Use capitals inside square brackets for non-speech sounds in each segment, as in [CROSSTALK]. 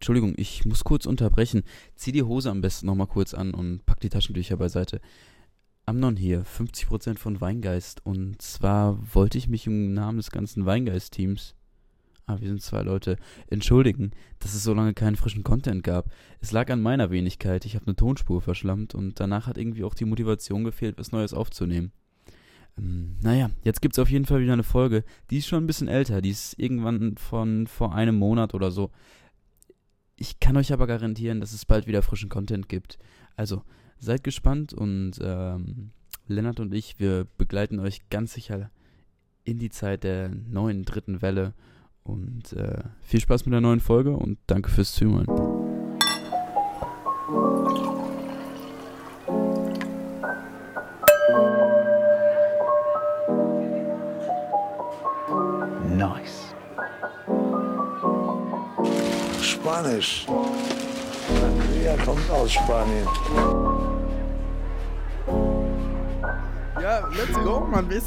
Entschuldigung, ich muss kurz unterbrechen. Zieh die Hose am besten nochmal kurz an und pack die Taschentücher beiseite. Amnon hier, 50% von Weingeist. Und zwar wollte ich mich im Namen des ganzen Weingeist-Teams, ah, wir sind zwei Leute, entschuldigen, dass es so lange keinen frischen Content gab. Es lag an meiner Wenigkeit, ich habe eine Tonspur verschlammt und danach hat irgendwie auch die Motivation gefehlt, was Neues aufzunehmen. Ähm, naja, jetzt gibt es auf jeden Fall wieder eine Folge. Die ist schon ein bisschen älter, die ist irgendwann von vor einem Monat oder so. Ich kann euch aber garantieren, dass es bald wieder frischen Content gibt. Also, seid gespannt und ähm, Lennart und ich, wir begleiten euch ganz sicher in die Zeit der neuen dritten Welle. Und äh, viel Spaß mit der neuen Folge und danke fürs Zuhören. Spanisch. Sangria kommt aus Spanien. Ja, let's go. Wir,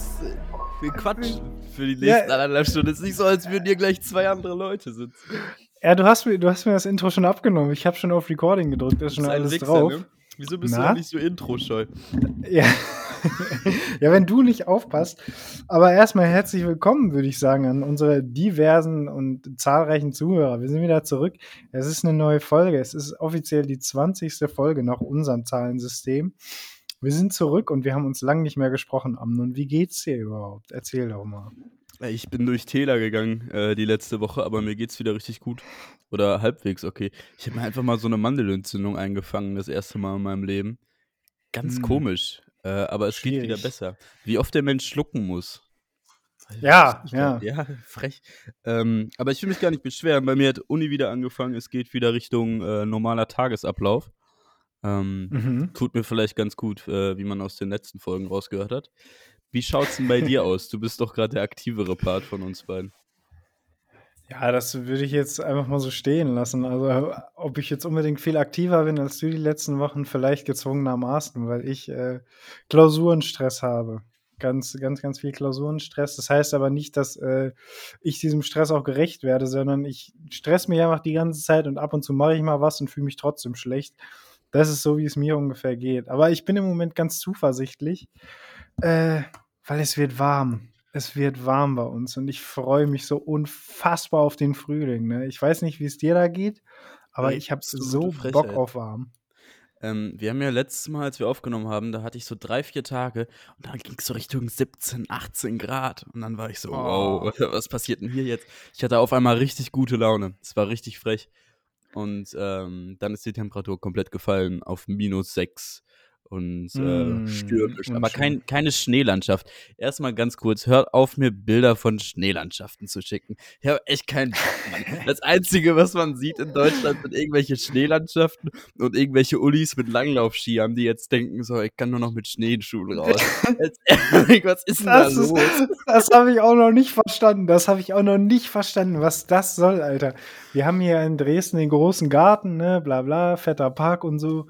wir quatschen für die nächsten ja. anderthalb Stunden. Es ist nicht so, als würden hier gleich zwei andere Leute sitzen. Ja, du hast mir, du hast mir das Intro schon abgenommen. Ich habe schon auf Recording gedrückt, da ist schon alles Wichser, drauf. Ne? Wieso bist Na? du nicht so intro-scheu? Ja. [LAUGHS] ja, wenn du nicht aufpasst. Aber erstmal herzlich willkommen, würde ich sagen, an unsere diversen und zahlreichen Zuhörer. Wir sind wieder zurück. Es ist eine neue Folge. Es ist offiziell die 20. Folge nach unserem Zahlensystem. Wir sind zurück und wir haben uns lange nicht mehr gesprochen, Amnon. Wie geht's dir überhaupt? Erzähl doch mal. Ich bin durch Täler gegangen äh, die letzte Woche, aber mir geht's wieder richtig gut. Oder halbwegs okay. Ich habe mir einfach mal so eine Mandelentzündung eingefangen, das erste Mal in meinem Leben. Ganz hm. komisch. Äh, aber es Schwierig. geht wieder besser. Wie oft der Mensch schlucken muss. Ja, ja. Ja, frech. Ähm, aber ich will mich gar nicht beschweren. Bei mir hat Uni wieder angefangen. Es geht wieder Richtung äh, normaler Tagesablauf. Ähm, mhm. Tut mir vielleicht ganz gut, äh, wie man aus den letzten Folgen rausgehört hat. Wie schaut's denn bei dir [LAUGHS] aus? Du bist doch gerade der aktivere Part von uns beiden. Ja, das würde ich jetzt einfach mal so stehen lassen. Also, ob ich jetzt unbedingt viel aktiver bin als du die letzten Wochen, vielleicht gezwungenermaßen, weil ich äh, Klausurenstress habe. Ganz, ganz, ganz viel Klausurenstress. Das heißt aber nicht, dass äh, ich diesem Stress auch gerecht werde, sondern ich stress mich einfach die ganze Zeit und ab und zu mache ich mal was und fühle mich trotzdem schlecht. Das ist so, wie es mir ungefähr geht. Aber ich bin im Moment ganz zuversichtlich, äh, weil es wird warm. Es wird warm bei uns und ich freue mich so unfassbar auf den Frühling. Ne? Ich weiß nicht, wie es dir da geht, aber hey, ich habe so Frechheit. Bock auf warm. Ähm, wir haben ja letztes Mal, als wir aufgenommen haben, da hatte ich so drei, vier Tage und dann ging es so Richtung 17, 18 Grad. Und dann war ich so, oh. wow, [LAUGHS] was passiert denn hier jetzt? Ich hatte auf einmal richtig gute Laune. Es war richtig frech. Und ähm, dann ist die Temperatur komplett gefallen auf minus 6 und äh, mm, stürmisch, aber kein, keine Schneelandschaft. Erstmal ganz kurz, hört auf, mir Bilder von Schneelandschaften zu schicken. Ich habe echt keinen Bock, [LAUGHS] Das Einzige, was man sieht in Deutschland, sind irgendwelche Schneelandschaften und irgendwelche Ullis mit Langlaufskiern, die jetzt denken, so, ich kann nur noch mit Schneeschuhen [LAUGHS] raus. was ist denn das da los? [LAUGHS] das habe ich auch noch nicht verstanden. Das habe ich auch noch nicht verstanden, was das soll, Alter. Wir haben hier in Dresden den großen Garten, ne, bla bla, fetter Park und so.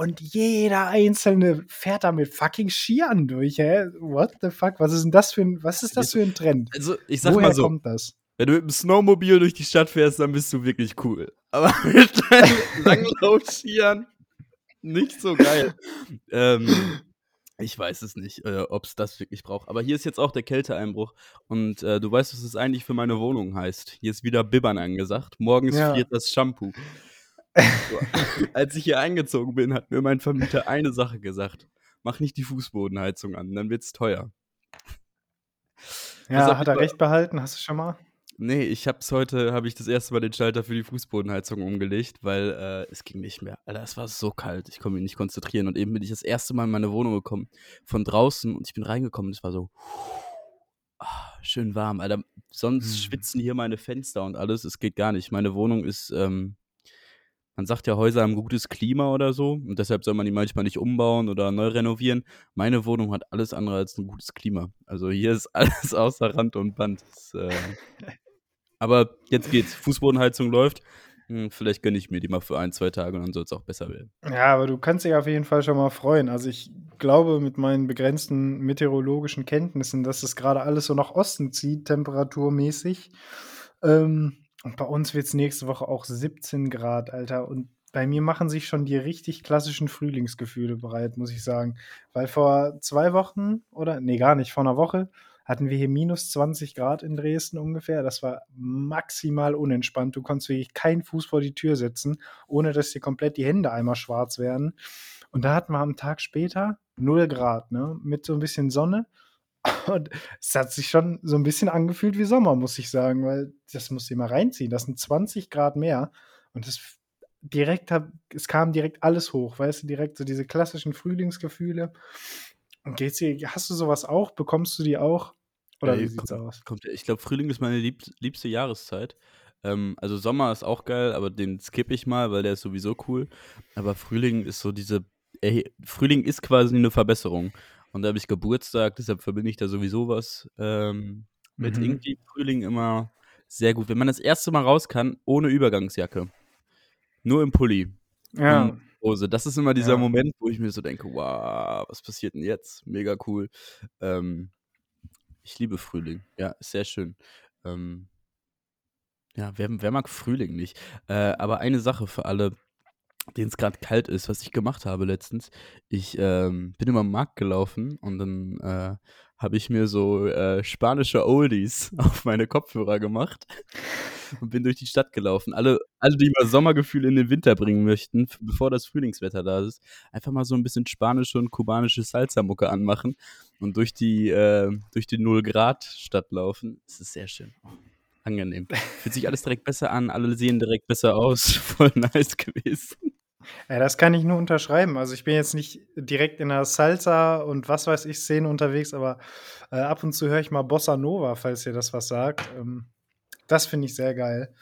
Und jeder Einzelne fährt da mit fucking Skiern durch, hä? What the fuck? Was ist denn das für ein, was ist das für ein Trend? Also, ich sag Woher mal so. kommt das? Wenn du mit dem Snowmobil durch die Stadt fährst, dann bist du wirklich cool. Aber [LAUGHS] mit deinen Langlaufskiern nicht so geil. [LAUGHS] ähm, ich weiß es nicht, äh, ob es das wirklich braucht. Aber hier ist jetzt auch der Kälteeinbruch. Und äh, du weißt, was es eigentlich für meine Wohnung heißt. Hier ist wieder Bibbern angesagt. Morgens ja. friert das Shampoo. [LAUGHS] Als ich hier eingezogen bin, hat mir mein Vermieter eine Sache gesagt. Mach nicht die Fußbodenheizung an, dann wird's teuer. Ja, hat er recht behalten? Hast du schon mal? Nee, ich hab's heute, habe ich das erste Mal den Schalter für die Fußbodenheizung umgelegt, weil äh, es ging nicht mehr. Alter, es war so kalt, ich konnte mich nicht konzentrieren. Und eben bin ich das erste Mal in meine Wohnung gekommen, von draußen, und ich bin reingekommen und es war so oh, schön warm. Alter, sonst hm. schwitzen hier meine Fenster und alles, es geht gar nicht. Meine Wohnung ist ähm, man sagt ja, Häuser haben gutes Klima oder so und deshalb soll man die manchmal nicht umbauen oder neu renovieren. Meine Wohnung hat alles andere als ein gutes Klima. Also hier ist [LAUGHS] alles außer Rand und Band. Das, äh aber jetzt geht's. Fußbodenheizung läuft. Hm, vielleicht gönne ich mir die mal für ein, zwei Tage und dann soll es auch besser werden. Ja, aber du kannst dich auf jeden Fall schon mal freuen. Also ich glaube mit meinen begrenzten meteorologischen Kenntnissen, dass es gerade alles so nach Osten zieht, temperaturmäßig. Ähm, Und bei uns wird es nächste Woche auch 17 Grad, Alter. Und bei mir machen sich schon die richtig klassischen Frühlingsgefühle bereit, muss ich sagen. Weil vor zwei Wochen oder, nee, gar nicht, vor einer Woche hatten wir hier minus 20 Grad in Dresden ungefähr. Das war maximal unentspannt. Du konntest wirklich keinen Fuß vor die Tür setzen, ohne dass dir komplett die Hände einmal schwarz werden. Und da hatten wir am Tag später 0 Grad, ne? Mit so ein bisschen Sonne. Und es hat sich schon so ein bisschen angefühlt wie Sommer, muss ich sagen, weil das musst du mal reinziehen. Das sind 20 Grad mehr. Und das direkt hab, es kam direkt alles hoch, weißt du, direkt so diese klassischen Frühlingsgefühle. Und geht's dir, hast du sowas auch? Bekommst du die auch? Oder Ey, wie sieht's kommt, aus? kommt, ich glaube, Frühling ist meine lieb, liebste Jahreszeit. Ähm, also Sommer ist auch geil, aber den skippe ich mal, weil der ist sowieso cool. Aber Frühling ist so diese, ey, Frühling ist quasi eine Verbesserung. Und da habe ich Geburtstag, deshalb verbinde ich da sowieso was ähm, mit Mhm. irgendwie Frühling immer sehr gut. Wenn man das erste Mal raus kann, ohne Übergangsjacke. Nur im Pulli Ja, und Hose. Das ist immer dieser ja. Moment, wo ich mir so denke, wow, was passiert denn jetzt? Mega cool. Ähm, ich liebe Frühling. Ja, ist sehr schön. Ähm, ja, wer, wer mag Frühling nicht? Äh, aber eine Sache für alle, denen es gerade kalt ist, was ich gemacht habe letztens. Ich ähm, bin über den Markt gelaufen und dann äh, habe ich mir so äh, spanische Oldies [LAUGHS] auf meine Kopfhörer gemacht und bin durch die Stadt gelaufen. Alle, alle die mal Sommergefühle in den Winter bringen möchten, bevor das Frühlingswetter da ist, einfach mal so ein bisschen spanische und kubanische Salsa-Mucke anmachen und durch die, äh, durch die 0-Grad-Stadt laufen. Es ist sehr schön. Angenehm. Fühlt sich alles direkt besser an, alle sehen direkt besser aus. [LAUGHS] Voll nice gewesen. Ja, das kann ich nur unterschreiben. Also ich bin jetzt nicht direkt in der Salsa und was weiß ich Szene unterwegs, aber äh, ab und zu höre ich mal Bossa Nova, falls ihr das was sagt. Ähm, das finde ich sehr geil.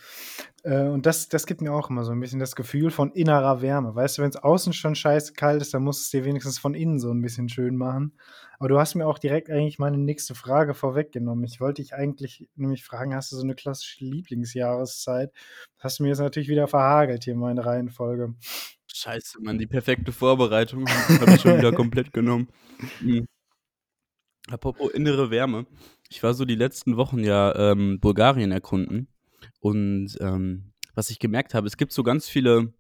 Äh, und das, das gibt mir auch immer so ein bisschen das Gefühl von innerer Wärme. Weißt du, wenn es außen schon scheiße kalt ist, dann musst du es dir wenigstens von innen so ein bisschen schön machen. Aber du hast mir auch direkt eigentlich meine nächste Frage vorweggenommen. Ich wollte dich eigentlich nämlich fragen, hast du so eine klassische Lieblingsjahreszeit? Das hast du mir jetzt natürlich wieder verhagelt hier meine Reihenfolge. Scheiße, Mann, die perfekte Vorbereitung habe ich schon wieder [LAUGHS] komplett genommen. Mhm. Apropos innere Wärme. Ich war so die letzten Wochen ja ähm, Bulgarien erkunden. Und ähm, was ich gemerkt habe, es gibt so ganz viele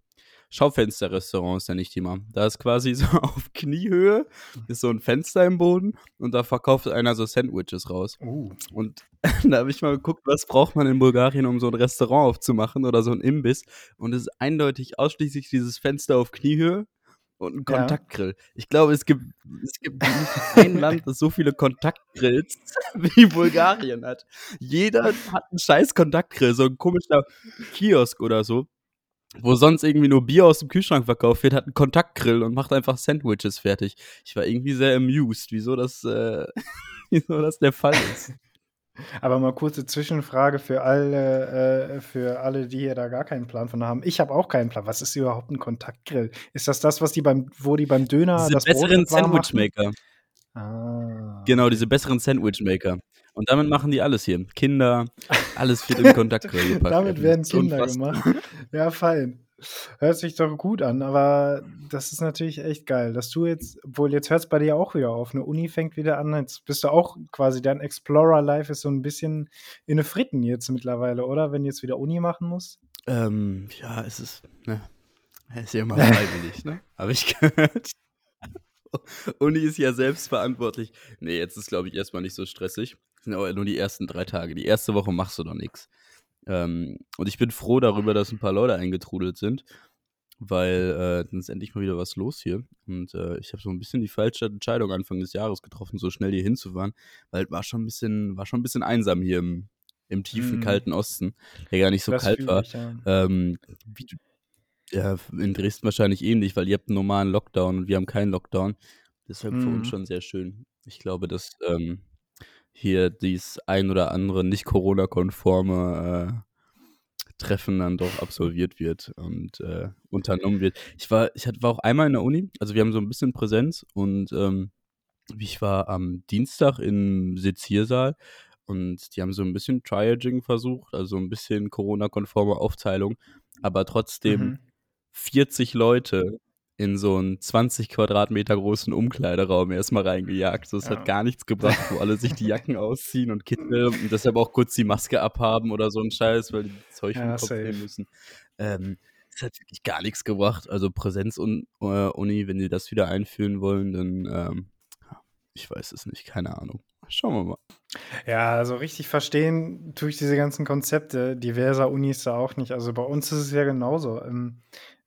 Schaufensterrestaurants, nenne ich die mal. Da ist quasi [LAUGHS] so auf Kniehöhe, ist so ein Fenster im Boden und da verkauft einer so Sandwiches raus. Uh. Und [LAUGHS] da habe ich mal geguckt, was braucht man in Bulgarien, um so ein Restaurant aufzumachen oder so ein Imbiss. Und es ist eindeutig ausschließlich dieses Fenster auf Kniehöhe und ein Ja. Kontaktgrill. Ich glaube, es gibt, es gibt nicht ein [LAUGHS] Land, das so viele Kontaktgrills [LAUGHS] wie Bulgarien hat. Jeder hat einen scheiß Kontaktgrill, so ein komischer Kiosk oder so. Wo sonst irgendwie nur Bier aus dem Kühlschrank verkauft wird, hat einen Kontaktgrill und macht einfach Sandwiches fertig. Ich war irgendwie sehr amused, wieso das, äh, [LAUGHS] wieso das der Fall ist. Aber mal kurze Zwischenfrage für alle, äh, für alle, die hier da gar keinen Plan von haben. Ich habe auch keinen Plan. Was ist überhaupt ein Kontaktgrill? Ist das das, was die beim, wo die beim Döner Diese das besseren? Sandwichmaker. Ah. Genau, diese besseren Sandwichmaker. Und damit machen die alles hier. Kinder, alles wird im [LAUGHS] Kontaktgrill gepackt. Damit werden Kinder gemacht. Ja, fein. Hört sich doch gut an, aber das ist natürlich echt geil, dass du jetzt, obwohl jetzt hört es bei dir auch wieder auf, eine Uni fängt wieder an, jetzt bist du auch quasi, dein Explorer-Life ist so ein bisschen in eine Fritten jetzt mittlerweile, oder? Wenn du jetzt wieder Uni machen musst. Ähm, ja, es ist, ne, es ist ja immer [LAUGHS] freiwillig, ne? Habe ich gehört. [LAUGHS] Uni ist ja selbstverantwortlich. Nee, jetzt ist, glaube ich, erstmal nicht so stressig. Das sind aber nur die ersten drei Tage. Die erste Woche machst du noch nichts. Ähm, und ich bin froh darüber, dass ein paar Leute eingetrudelt sind, weil äh, dann ist endlich mal wieder was los hier. Und äh, ich habe so ein bisschen die falsche Entscheidung Anfang des Jahres getroffen, so schnell hier hinzufahren, weil es war schon ein bisschen, war schon ein bisschen einsam hier im, im tiefen, Mm. kalten Osten, der gar nicht so Das kalt war. ich, ja. Ähm, wie ja, in Dresden wahrscheinlich ähnlich, weil ihr habt einen normalen Lockdown und wir haben keinen Lockdown. Deshalb für uns Mhm. schon sehr schön. Ich glaube, dass ähm, hier dies ein oder andere nicht Corona-konforme äh, Treffen dann doch absolviert wird und äh, unternommen wird. Ich war, ich hatte, war auch einmal in der Uni, also wir haben so ein bisschen Präsenz und ähm, ich war am Dienstag im Seziersaal und die haben so ein bisschen Triaging versucht, also ein bisschen Corona-konforme Aufteilung, aber trotzdem Mhm. 40 Leute in so einen 20 Quadratmeter großen Umkleideraum erstmal reingejagt. So, es Ja. hat gar nichts gebracht, wo alle sich die [LAUGHS] Jacken ausziehen und Kittel und deshalb auch kurz die Maske abhaben oder so ein Scheiß, weil die Zeug Ja, im Kopf safe. nehmen müssen. Ähm, es hat wirklich gar nichts gebracht. Also Präsenz-Uni, wenn die das wieder einführen wollen, dann, ähm, ich weiß es nicht, keine Ahnung. Schauen wir mal. Ja, also richtig verstehen tue ich diese ganzen Konzepte diverser Unis da auch nicht. Also bei uns ist es ja genauso.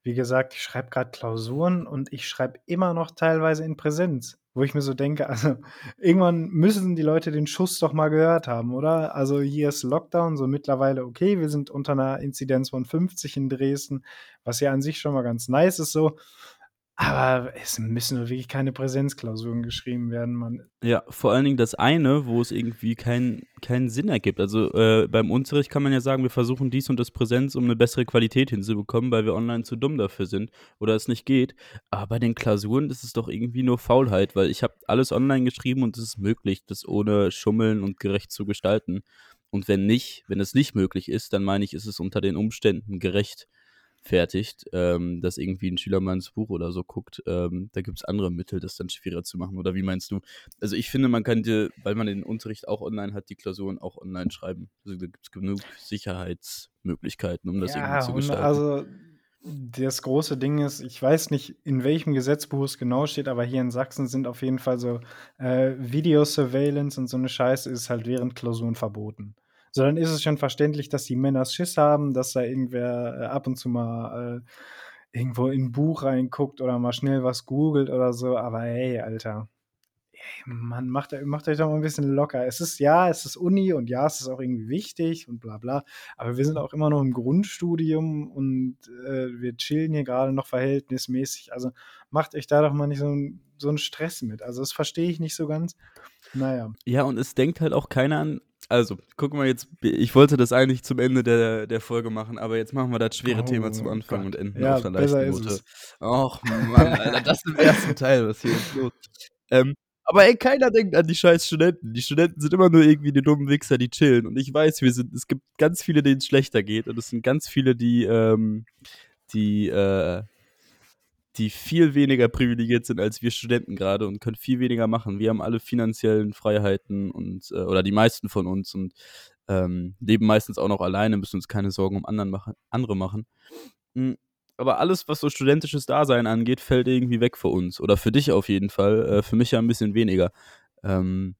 Wie gesagt, ich schreibe gerade Klausuren und ich schreibe immer noch teilweise in Präsenz, wo ich mir so denke, [LAUGHS] also irgendwann müssen die Leute den Schuss doch mal gehört haben, oder? Also hier ist Lockdown, so mittlerweile okay, wir sind unter einer Inzidenz von 50 in Dresden, was ja an sich schon mal ganz nice ist so. Aber es müssen wirklich keine Präsenzklausuren geschrieben werden, man. Ja, vor allen Dingen das eine, wo es irgendwie keinen keinen Sinn ergibt. Also äh, beim Unterricht kann man ja sagen, wir versuchen dies und das Präsenz, um eine bessere Qualität hinzubekommen, weil wir online zu dumm dafür sind oder es nicht geht. Aber bei den Klausuren ist es doch irgendwie nur Faulheit, weil ich habe alles online geschrieben und es ist möglich, das ohne Schummeln und gerecht zu gestalten. Und wenn nicht, wenn es nicht möglich ist, dann meine ich, ist es unter den Umständen gerecht fertigt, ähm, dass irgendwie ein Schüler mal ins Buch oder so guckt. Ähm, da gibt es andere Mittel, das dann schwieriger zu machen. Oder wie meinst du? Also ich finde, man könnte, weil man den Unterricht auch online hat, die Klausuren auch online schreiben. Also da gibt es genug Sicherheitsmöglichkeiten, um das irgendwie zu gestalten. also das große Ding ist, ich weiß nicht, in welchem Gesetzbuch es genau steht, aber hier in Sachsen sind auf jeden Fall so äh, Video-Surveillance und so eine Scheiße ist halt während Klausuren verboten. So, dann ist es schon verständlich, dass die Männer Schiss haben, dass da irgendwer äh, ab und zu mal äh, irgendwo in ein Buch reinguckt oder mal schnell was googelt oder so, aber hey, Alter. Ey, Mann, macht, macht euch doch mal ein bisschen locker. Es ist ja, es ist Uni und ja, es ist auch irgendwie wichtig und bla bla. Aber wir sind auch immer noch im Grundstudium und äh, wir chillen hier gerade noch verhältnismäßig. Also macht euch da doch mal nicht so, so einen Stress mit. Also das verstehe ich nicht so ganz. Naja. Ja, und es denkt halt auch keiner an. Also, gucken wir jetzt, ich wollte das eigentlich zum Ende der, der Folge machen, aber jetzt machen wir das schwere Oh Thema zum Anfang Gott. und enden Ja, auf einer leichten ist Note. Och Mann, Alter, das im ersten Teil, was hier ist los. Ähm, aber ey, keiner denkt an die scheiß Studenten. Die Studenten sind immer nur irgendwie die dummen Wichser, die chillen. Und ich weiß, wir sind, es gibt ganz viele, denen es schlechter geht. Und es sind ganz viele, die, ähm, die, äh, die viel weniger privilegiert sind als wir Studenten gerade und können viel weniger machen. Wir haben alle finanziellen Freiheiten und äh, oder die meisten von uns und ähm, leben meistens auch noch alleine, müssen uns keine Sorgen um anderen machen, andere machen. Mhm. Aber alles, was so studentisches Dasein angeht, fällt irgendwie weg für uns. Oder für dich auf jeden Fall. Äh, für mich ja ein bisschen weniger. Ähm,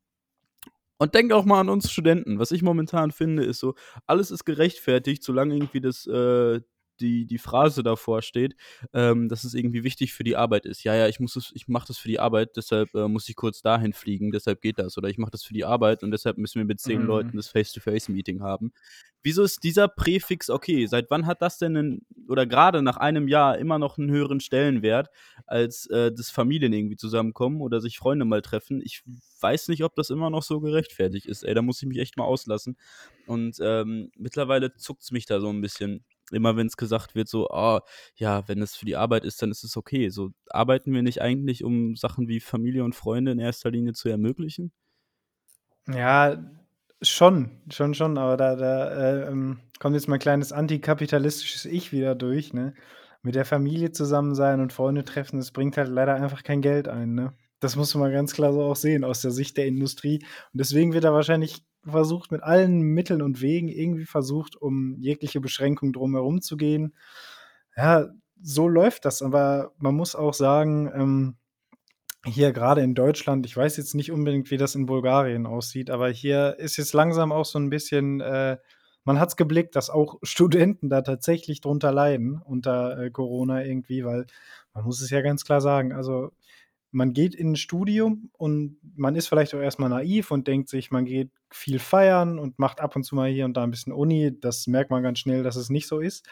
und denk auch mal an uns Studenten. Was ich momentan finde, ist so, alles ist gerechtfertigt, solange irgendwie das, äh, die, die Phrase davor steht, ähm, dass es irgendwie wichtig für die Arbeit ist. Ja, ja, ich muss es, ich mache das für die Arbeit, deshalb äh, muss ich kurz dahin fliegen, deshalb geht das. Oder ich mache das für die Arbeit und deshalb müssen wir mit zehn Mhm. Leuten das Face-to-Face-Meeting haben. Wieso ist dieser Präfix okay? Seit wann hat das denn, einen, oder gerade nach einem Jahr, immer noch einen höheren Stellenwert, als äh, das Familien irgendwie zusammenkommen oder sich Freunde mal treffen? Ich weiß nicht, ob das immer noch so gerechtfertigt ist. Ey, da muss ich mich echt mal auslassen. Und ähm, mittlerweile zuckt es mich da so ein bisschen. Immer wenn es gesagt wird, so, ah, ja, wenn es für die Arbeit ist, dann ist es okay. So, arbeiten wir nicht eigentlich, um Sachen wie Familie und Freunde in erster Linie zu ermöglichen? Ja, schon, schon, schon, aber da, da äh, ähm, kommt jetzt mein kleines antikapitalistisches Ich wieder durch, ne? Mit der Familie zusammen sein und Freunde treffen, das bringt halt leider einfach kein Geld ein, ne? Das muss man ganz klar so auch sehen aus der Sicht der Industrie. Und deswegen wird da wahrscheinlich versucht, mit allen Mitteln und Wegen irgendwie versucht, um jegliche Beschränkung drumherum zu gehen. Ja, so läuft das, aber man muss auch sagen, ähm, hier gerade in Deutschland, ich weiß jetzt nicht unbedingt, wie das in Bulgarien aussieht, aber hier ist jetzt langsam auch so ein bisschen, äh, man hat es geblickt, dass auch [LAUGHS] Studenten da tatsächlich drunter leiden unter äh, Corona irgendwie, weil man muss es ja ganz klar sagen, also man geht in ein Studium und man ist vielleicht auch erstmal naiv und denkt sich, man geht viel feiern und macht ab und zu mal hier und da ein bisschen Uni. Das merkt man ganz schnell, dass es nicht so ist.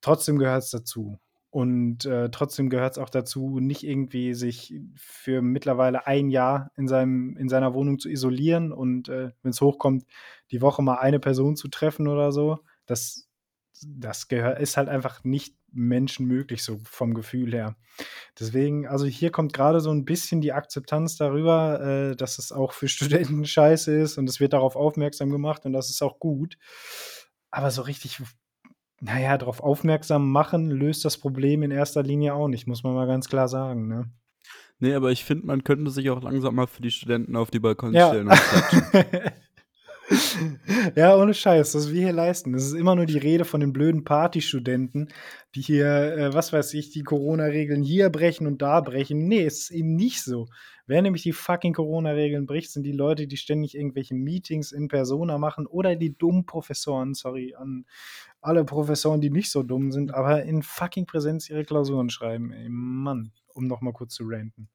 Trotzdem gehört es dazu. Und äh, trotzdem gehört es auch dazu, nicht irgendwie sich für mittlerweile ein Jahr in, seinem, in seiner Wohnung zu isolieren und äh, wenn es hochkommt, die Woche mal eine Person zu treffen oder so. Das, das gehört, ist halt einfach nicht menschenmöglich, so vom Gefühl her. Deswegen, also hier kommt gerade so ein bisschen die Akzeptanz darüber, äh, dass es auch für [LAUGHS] Studenten scheiße ist und es wird darauf aufmerksam gemacht und das ist auch gut. Aber so richtig naja, darauf aufmerksam machen, löst das Problem in erster Linie auch nicht, muss man mal ganz klar sagen. Ne? Nee, aber ich finde, man könnte sich auch langsam mal für die Studenten auf die Balkons ja. stellen. [LAUGHS] ja, ohne Scheiß, was wir hier leisten. Das ist immer nur die Rede von den blöden Partystudenten, die hier, äh, was weiß ich, die Corona-Regeln hier brechen und da brechen. Nee, es ist eben nicht so. Wer nämlich die fucking Corona-Regeln bricht, sind die Leute, die ständig irgendwelche Meetings in Persona machen oder die dummen Professoren, sorry, an alle Professoren, die nicht so dumm sind, aber in fucking Präsenz ihre Klausuren schreiben. Ey, Mann, um nochmal kurz zu ranten.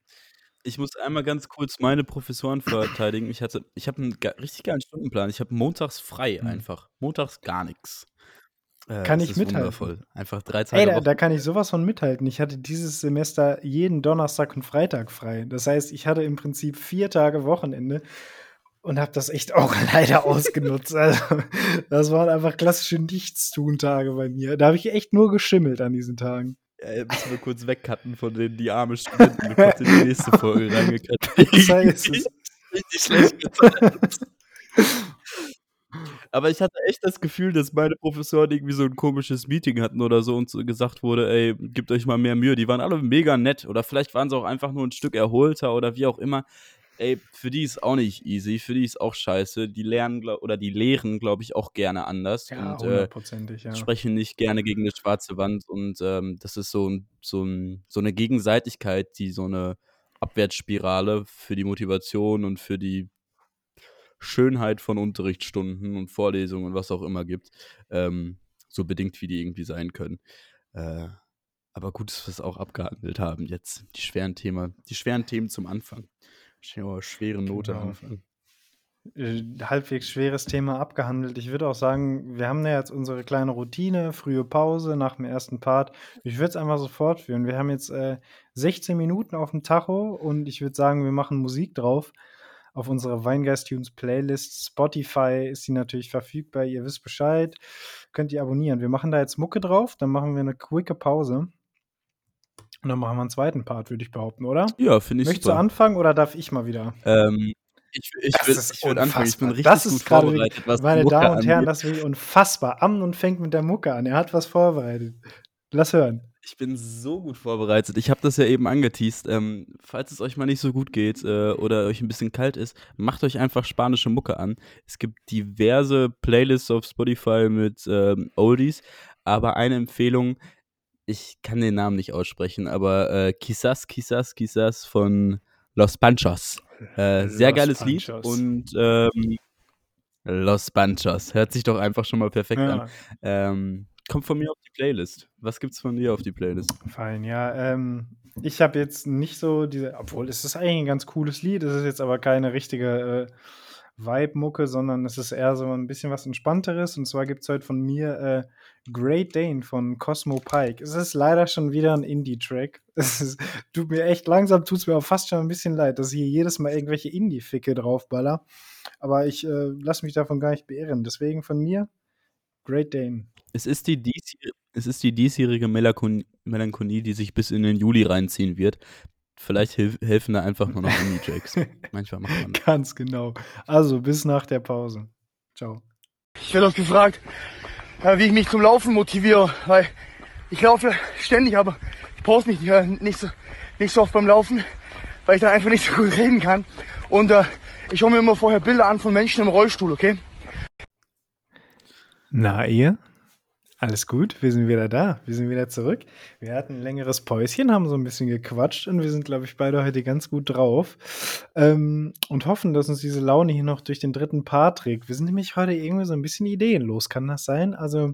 Ich muss einmal ganz kurz meine Professoren verteidigen. Ich hatte, ich habe einen richtig geilen Stundenplan. Ich habe montags frei mhm. einfach. Montags gar nichts. Äh, kann ich mithalten. Wundervoll. Einfach drei Tage. Ey, da, da, kann ich sowas von mithalten. Ich hatte dieses Semester jeden Donnerstag und Freitag frei. Das heißt, ich hatte im Prinzip vier Tage Wochenende und habe das echt auch [LAUGHS] leider ausgenutzt. Also, das waren einfach klassische Nichtstun-Tage bei mir. Da habe ich echt nur geschimmelt an diesen Tagen. Ja, müssen wir kurz wegcutten von den die armen Studenten. Du kommst in die nächste Folge reingekattet. Das heißt es. Richtig schlecht getan. Aber ich hatte echt das Gefühl, dass meine Professoren irgendwie so ein komisches Meeting hatten oder so und so gesagt wurde, ey, gebt euch mal mehr Mühe. Die waren alle mega nett oder vielleicht waren sie auch einfach nur ein Stück erholter oder wie auch immer ey, für die ist auch nicht easy, für die ist auch scheiße. Die lernen glaub, oder die lehren, glaube ich, auch gerne anders ja, und äh, ja. sprechen nicht gerne gegen eine schwarze Wand. Und ähm, das ist so, so, ein, so eine Gegenseitigkeit, die so eine Abwärtsspirale für die Motivation und für die Schönheit von Unterrichtsstunden und Vorlesungen und was auch immer gibt. Ähm, so bedingt, wie die irgendwie sein können. Äh, aber gut, dass wir es auch abgehandelt haben jetzt. Die schweren Themen, die schweren Themen zum Anfang. Schwere Note genau. anfangen. Äh, halbwegs schweres Thema abgehandelt. Ich würde auch sagen, wir haben ja jetzt unsere kleine Routine, frühe Pause nach dem ersten Part. Ich würde es einfach so fortführen. Wir haben jetzt äh, 16 Minuten auf dem Tacho und ich würde sagen, wir machen Musik drauf auf unserer Weingeist Tunes Playlist. Spotify ist sie natürlich verfügbar. Ihr wisst Bescheid. Könnt ihr abonnieren. Wir machen da jetzt Mucke drauf, dann machen wir eine quicke Pause. Und dann machen wir einen zweiten Part, würde ich behaupten, oder? Ja, finde ich Möchtest super. du anfangen oder darf ich mal wieder? Ähm, ich, ich würde würd anfangen. Ich bin richtig das ist gut vorbereitet, was Meine Damen und Herren, das ist unfassbar. Amnon fängt mit der Mucke an. Er hat was vorbereitet. Lass hören. Ich bin so gut vorbereitet. Ich habe das ja eben angeteased. Ähm, falls es euch mal nicht so gut geht äh, oder euch ein bisschen kalt ist, macht euch einfach spanische Mucke an. Es gibt diverse Playlists auf Spotify mit ähm, Oldies, aber eine Empfehlung, ich kann den Namen nicht aussprechen, aber äh, Quizás, Quizás, Quizás von Los Panchos. [LAUGHS] Äh, sehr Los geiles Panchos. Lied und ähm, Los Panchos. Hört sich doch einfach schon mal perfekt ja. an. Ähm, kommt von mir auf die Playlist. Was gibt's von dir auf die Playlist? Fein, ja. Ähm, ich habe jetzt nicht so diese, obwohl es ist eigentlich ein ganz cooles Lied, es ist jetzt aber keine richtige äh, Vibe-Mucke, sondern es ist eher so ein bisschen was Entspannteres. Und zwar gibt es heute von mir äh, Great Dane von Cosmo Pike. Es ist leider schon wieder ein Indie-Track. [LAUGHS] Es tut mir echt langsam, tut es mir auch fast schon ein bisschen leid, dass ich hier jedes Mal irgendwelche Indie-Ficke draufballer. Aber ich äh, lasse mich davon gar nicht beirren. Deswegen von mir Great Dane. Es ist die, dies es ist die diesjährige Melancholie, die sich bis in den Juli reinziehen wird. Vielleicht hilf, helfen da einfach nur noch Indie-Jacks. [LAUGHS] Manchmal macht man. Ganz genau. Also bis nach der Pause. Ciao. Ich werde oft gefragt, äh, wie ich mich zum Laufen motiviere, weil ich laufe ständig, aber ich pause mich nicht, so, nicht so oft beim Laufen, weil ich dann einfach nicht so gut reden kann. Und äh, ich schaue mir immer vorher Bilder an von Menschen im Rollstuhl, okay? Na, ihr? Alles gut, wir sind wieder da, wir sind wieder zurück. Wir hatten ein längeres Päuschen, haben so ein bisschen gequatscht und wir sind, glaube ich, beide heute ganz gut drauf ähm, und hoffen, dass uns diese Laune hier noch durch den dritten Part trägt. Wir sind nämlich heute irgendwie so ein bisschen ideenlos, kann das sein? Also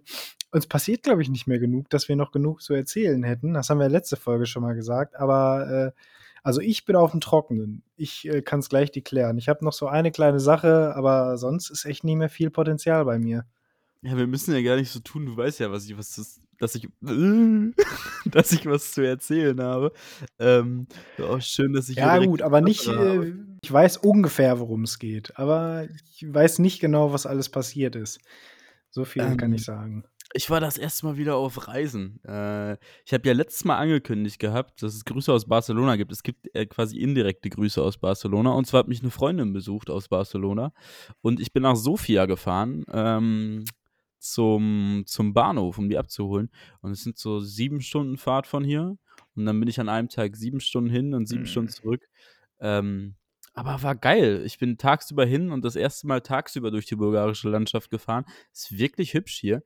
uns passiert, glaube ich, nicht mehr genug, dass wir noch genug zu erzählen hätten. Das haben wir letzte Folge schon mal gesagt, aber äh, also ich bin auf dem Trockenen. Ich äh, kann es gleich deklären. Ich habe noch so eine kleine Sache, aber sonst ist echt nie mehr viel Potenzial bei mir. Ja, wir müssen ja gar nicht so tun, du weißt ja, was ich, was das, dass ich, [LAUGHS] dass ich was zu erzählen habe. Ähm, auch schön, dass ich. Ja, gut, aber nicht, äh, ich weiß ungefähr, worum es geht, aber ich weiß nicht genau, was alles passiert ist. So viel ähm, kann ich sagen. Ich war das erste Mal wieder auf Reisen. Äh, ich habe ja letztes Mal angekündigt gehabt, dass es Grüße aus Barcelona gibt. Es gibt äh, quasi indirekte Grüße aus Barcelona. Und zwar hat mich eine Freundin besucht aus Barcelona. Und ich bin nach Sofia gefahren. Ähm, zum, zum Bahnhof, um die abzuholen. Und es sind so sieben Stunden Fahrt von hier. Und dann bin ich an einem Tag sieben Stunden hin und sieben Mhm. Stunden zurück. Ähm, aber war geil. Ich bin tagsüber hin und das erste Mal tagsüber durch die bulgarische Landschaft gefahren. Ist wirklich hübsch hier.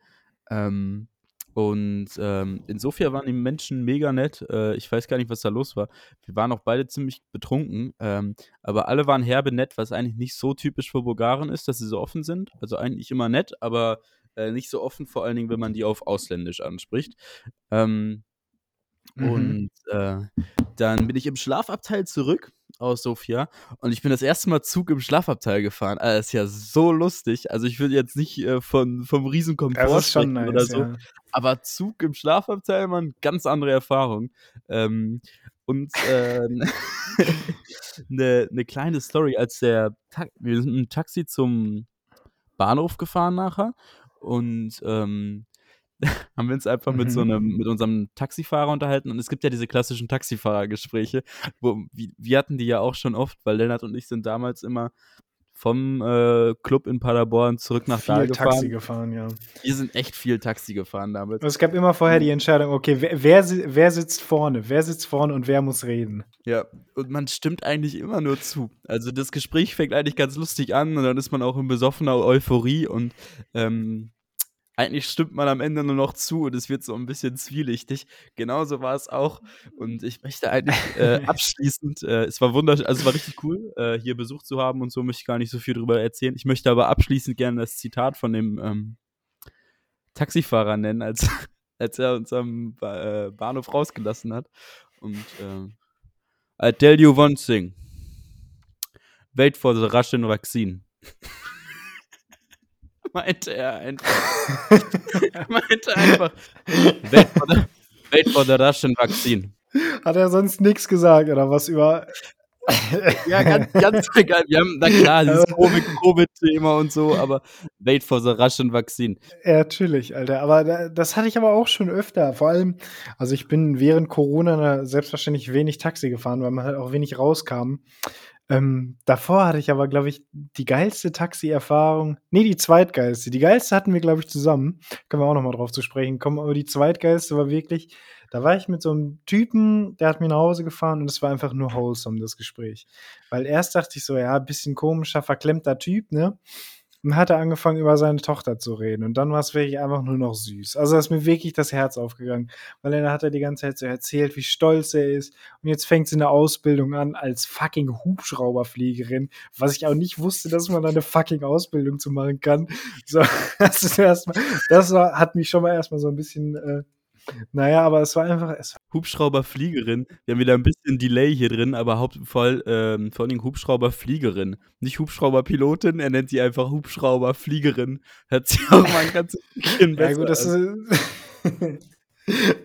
Ähm, und ähm, in Sofia waren die Menschen mega nett. Äh, ich weiß gar nicht, was da los war. Wir waren auch beide ziemlich betrunken, ähm, aber alle waren herbe nett, was eigentlich nicht so typisch für Bulgaren ist, dass sie so offen sind. Also eigentlich immer nett, aber äh, nicht so offen, vor allen Dingen, wenn man die auf Ausländisch anspricht. Ähm, Mhm. und äh, dann bin ich im Schlafabteil zurück aus Sofia und ich bin das erste Mal Zug im Schlafabteil gefahren. Also, das ist ja so lustig. Also ich will jetzt nicht äh, von, vom Riesenkomfort sprechen nice, oder so, ja. aber Zug im Schlafabteil, man, ganz andere Erfahrung. Ähm, und ähm, eine [LAUGHS] ne kleine Story, als der Ta wir sind dem Taxi zum Bahnhof gefahren nachher und ähm, [LAUGHS] haben wir uns einfach mit so Mhm. einem, mit unserem Taxifahrer unterhalten und es gibt ja diese klassischen Taxifahrergespräche, wo wir, wir hatten die ja auch schon oft, weil Lennart und ich sind damals immer vom äh, Club in Paderborn zurück nach da Viel gefahren. Taxi gefahren, ja. Wir sind echt viel Taxi gefahren damals. Es gab immer vorher die Entscheidung, okay, wer, wer sitzt vorne? Wer sitzt vorne und wer muss reden? Ja, und man stimmt eigentlich immer nur zu. Also das Gespräch fängt eigentlich ganz lustig an und dann ist man auch in besoffener Euphorie und ähm, eigentlich stimmt man am Ende nur noch zu und es wird so ein bisschen zwielichtig. Genauso war es auch. Und ich möchte eigentlich äh, [LAUGHS] abschließend, äh, es war wunderschön, also es war richtig cool, äh, hier Besuch zu haben und so möchte ich gar nicht so viel drüber erzählen. Ich möchte aber abschließend gerne das Zitat von dem ähm, Taxifahrer nennen, als, [LAUGHS] als er uns am ba äh, Bahnhof rausgelassen hat. Und ähm, I tell you one thing. Wait for the Russian vaccine. [LAUGHS] meinte er einfach. [LAUGHS] er meinte einfach. Wait for the, wait for the Russian vaccine. Hat er sonst nichts gesagt oder was über. Ja, ganz, ganz egal. Wir haben, na klar, dieses Covid- Covid-Thema und so, aber wait for the Russian vaccine. Ja, natürlich, Alter. Aber da, das hatte ich aber auch schon öfter. Vor allem, also ich bin während Corona selbstverständlich wenig Taxi gefahren, weil man halt auch wenig rauskam. Ähm, davor hatte ich aber, glaube ich, die geilste Taxi-Erfahrung. Nee, die zweitgeilste. Die geilste hatten wir, glaube ich, zusammen. Können wir auch noch mal drauf zu sprechen kommen. Aber die zweitgeilste war wirklich, da war ich mit so einem Typen, der hat mir nach Hause gefahren und es war einfach nur wholesome, das Gespräch. Weil erst dachte ich so, ja, bisschen komischer, verklemmter Typ, ne? Und hat er angefangen, über seine Tochter zu reden. Und dann war es wirklich einfach nur noch süß. Also ist mir wirklich das Herz aufgegangen. Weil dann hat er die ganze Zeit so erzählt, wie stolz er ist. Und jetzt fängt sie eine Ausbildung an als fucking Hubschrauberfliegerin. Was ich auch nicht wusste, dass man da eine fucking Ausbildung zu machen kann. So, [LAUGHS] das ist erstmal, das war, hat mich schon mal erstmal so ein bisschen, äh, naja, aber es war einfach, es Hubschrauberfliegerin. Wir haben wieder ein bisschen Delay hier drin, aber haupt, vor, ähm, vor allen Dingen Hubschrauberfliegerin. Nicht Hubschrauberpilotin, er nennt sie einfach Hubschrauberfliegerin. Hört sich auch mal ein ganz [LAUGHS] bisschen besser Ja, gut, das an. ist.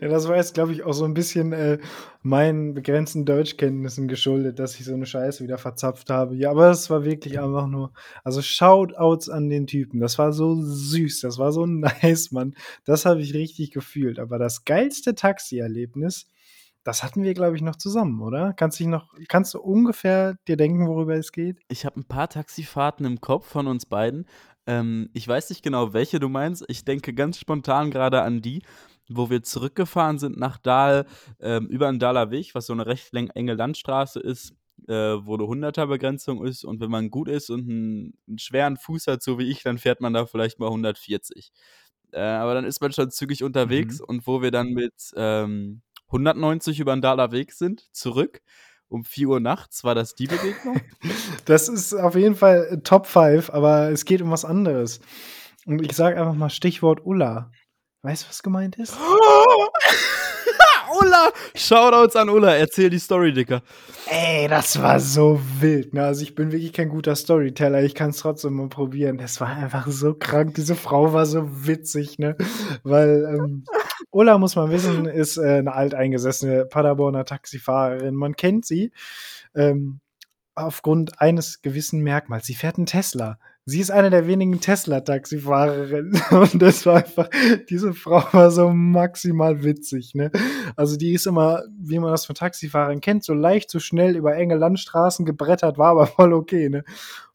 Ja, das war jetzt, glaube ich, auch so ein bisschen äh, meinen begrenzten Deutschkenntnissen geschuldet, dass ich so eine Scheiße wieder verzapft habe. Ja, aber es war wirklich einfach nur. Also Shoutouts an den Typen. Das war so süß, das war so [LAUGHS] nice, Mann. Das habe ich richtig gefühlt. Aber das geilste Taxi-Erlebnis, das hatten wir, glaube ich, noch zusammen, oder? Kannst, dich noch, kannst du ungefähr dir denken, worüber es geht? Ich habe ein paar Taxifahrten im Kopf von uns beiden. Ähm, ich weiß nicht genau, welche du meinst. Ich denke ganz spontan gerade an die, wo wir zurückgefahren sind nach Dahl, ähm, über den Dahler Weg, was so eine recht enge Landstraße ist, äh, wo eine 100er-Begrenzung ist. Und wenn man gut ist und einen, einen schweren Fuß hat, so wie ich, dann fährt man da vielleicht mal 140. Äh, aber dann ist man schon zügig unterwegs. Mhm. Und wo wir dann mit ähm, 190 über den Dahler Weg sind, zurück, um 4 Uhr nachts, war das die Begegnung? [LAUGHS] Das ist auf jeden Fall äh, Top 5, aber es geht um was anderes. Und ich sage einfach mal Stichwort Ulla. Weißt du, was gemeint ist? [LAUGHS] Ulla! Shoutouts an Ulla, erzähl die Story, Dicker. Ey, das war so wild. Ne? Also ich bin wirklich kein guter Storyteller. Ich kann es trotzdem mal probieren. Das war einfach so krank. Diese Frau war so witzig, ne? Weil ähm, Ulla, muss man wissen, ist äh, eine alteingesessene Paderborner Taxifahrerin. Man kennt sie ähm, aufgrund eines gewissen Merkmals. Sie fährt einen Tesla. Sie ist eine der wenigen Tesla-Taxifahrerinnen. [LAUGHS] Und das war einfach, diese Frau war so maximal witzig, ne? Also die ist immer, wie man das von Taxifahrern kennt, so leicht, so schnell über enge Landstraßen gebrettert, war aber voll okay, ne?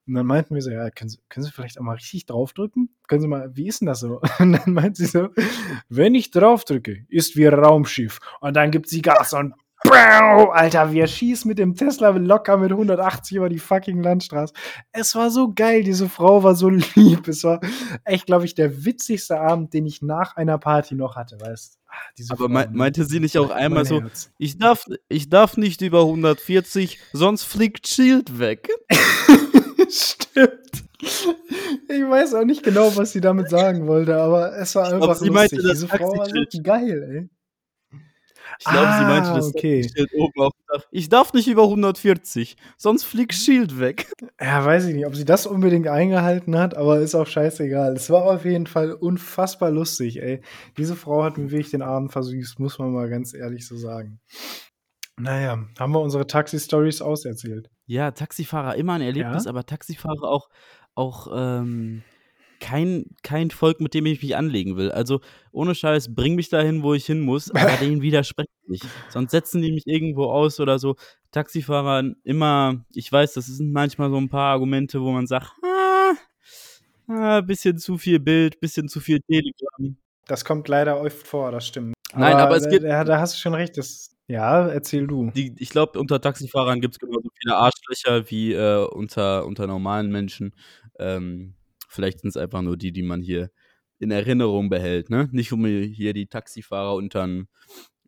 Und dann meinten wir so, ja, können Sie, können Sie vielleicht auch mal richtig draufdrücken? Können Sie mal, wie ist denn das so? [LAUGHS] Und dann meint sie so, wenn ich draufdrücke, ist wie Raumschiff. Und dann gibt sie Gas und Alter, wir schießen mit dem Tesla locker mit 180 über die fucking Landstraße. Es war so geil, diese Frau war so [LAUGHS] lieb. Es war echt, glaube ich, der witzigste Abend, den ich nach einer Party noch hatte, weißt ah, Aber Frau, meinte sie nicht auch einmal so, ich darf, ich darf nicht über 140, sonst fliegt Shield weg. [LAUGHS] Stimmt. Ich weiß auch nicht genau, was sie damit sagen wollte, aber es war einfach glaub, lustig. Diese Frau war so geil, ey. Ich glaube, ah, sie meinte ah, das okay. Schild oben auf dem Dach. Ich darf nicht über 140, sonst fliegt Shield weg. Ja, weiß ich nicht, ob sie das unbedingt eingehalten hat, aber ist auch scheißegal. Es war auf jeden Fall unfassbar lustig, ey. Diese Frau hat mir wirklich den Abend versüßt, muss man mal ganz ehrlich so sagen. Naja, haben wir unsere Taxi-Stories auserzählt. Ja, Taxifahrer immer ein Erlebnis, ja? aber Taxifahrer auch, auch ähm, kein, kein Volk, mit dem ich mich anlegen will. Also ohne Scheiß, bring mich dahin, wo ich hin muss, aber [LAUGHS] denen widerspreche ich nicht. Sonst setzen die mich irgendwo aus oder so. Taxifahrer immer, ich weiß, das sind manchmal so ein paar Argumente, wo man sagt, ah, ah bisschen zu viel Bild, bisschen zu viel Telegram. Das kommt leider oft vor, das stimmt. Nein, aber, aber es gibt. Da, da hast du schon recht, das, ja, erzähl du. Die, ich glaube, unter Taxifahrern gibt es genauso viele Arschlöcher wie äh, unter, unter normalen Menschen. Ähm, Vielleicht sind es einfach nur die, die man hier in Erinnerung behält, ne? Nicht um hier die Taxifahrer untern,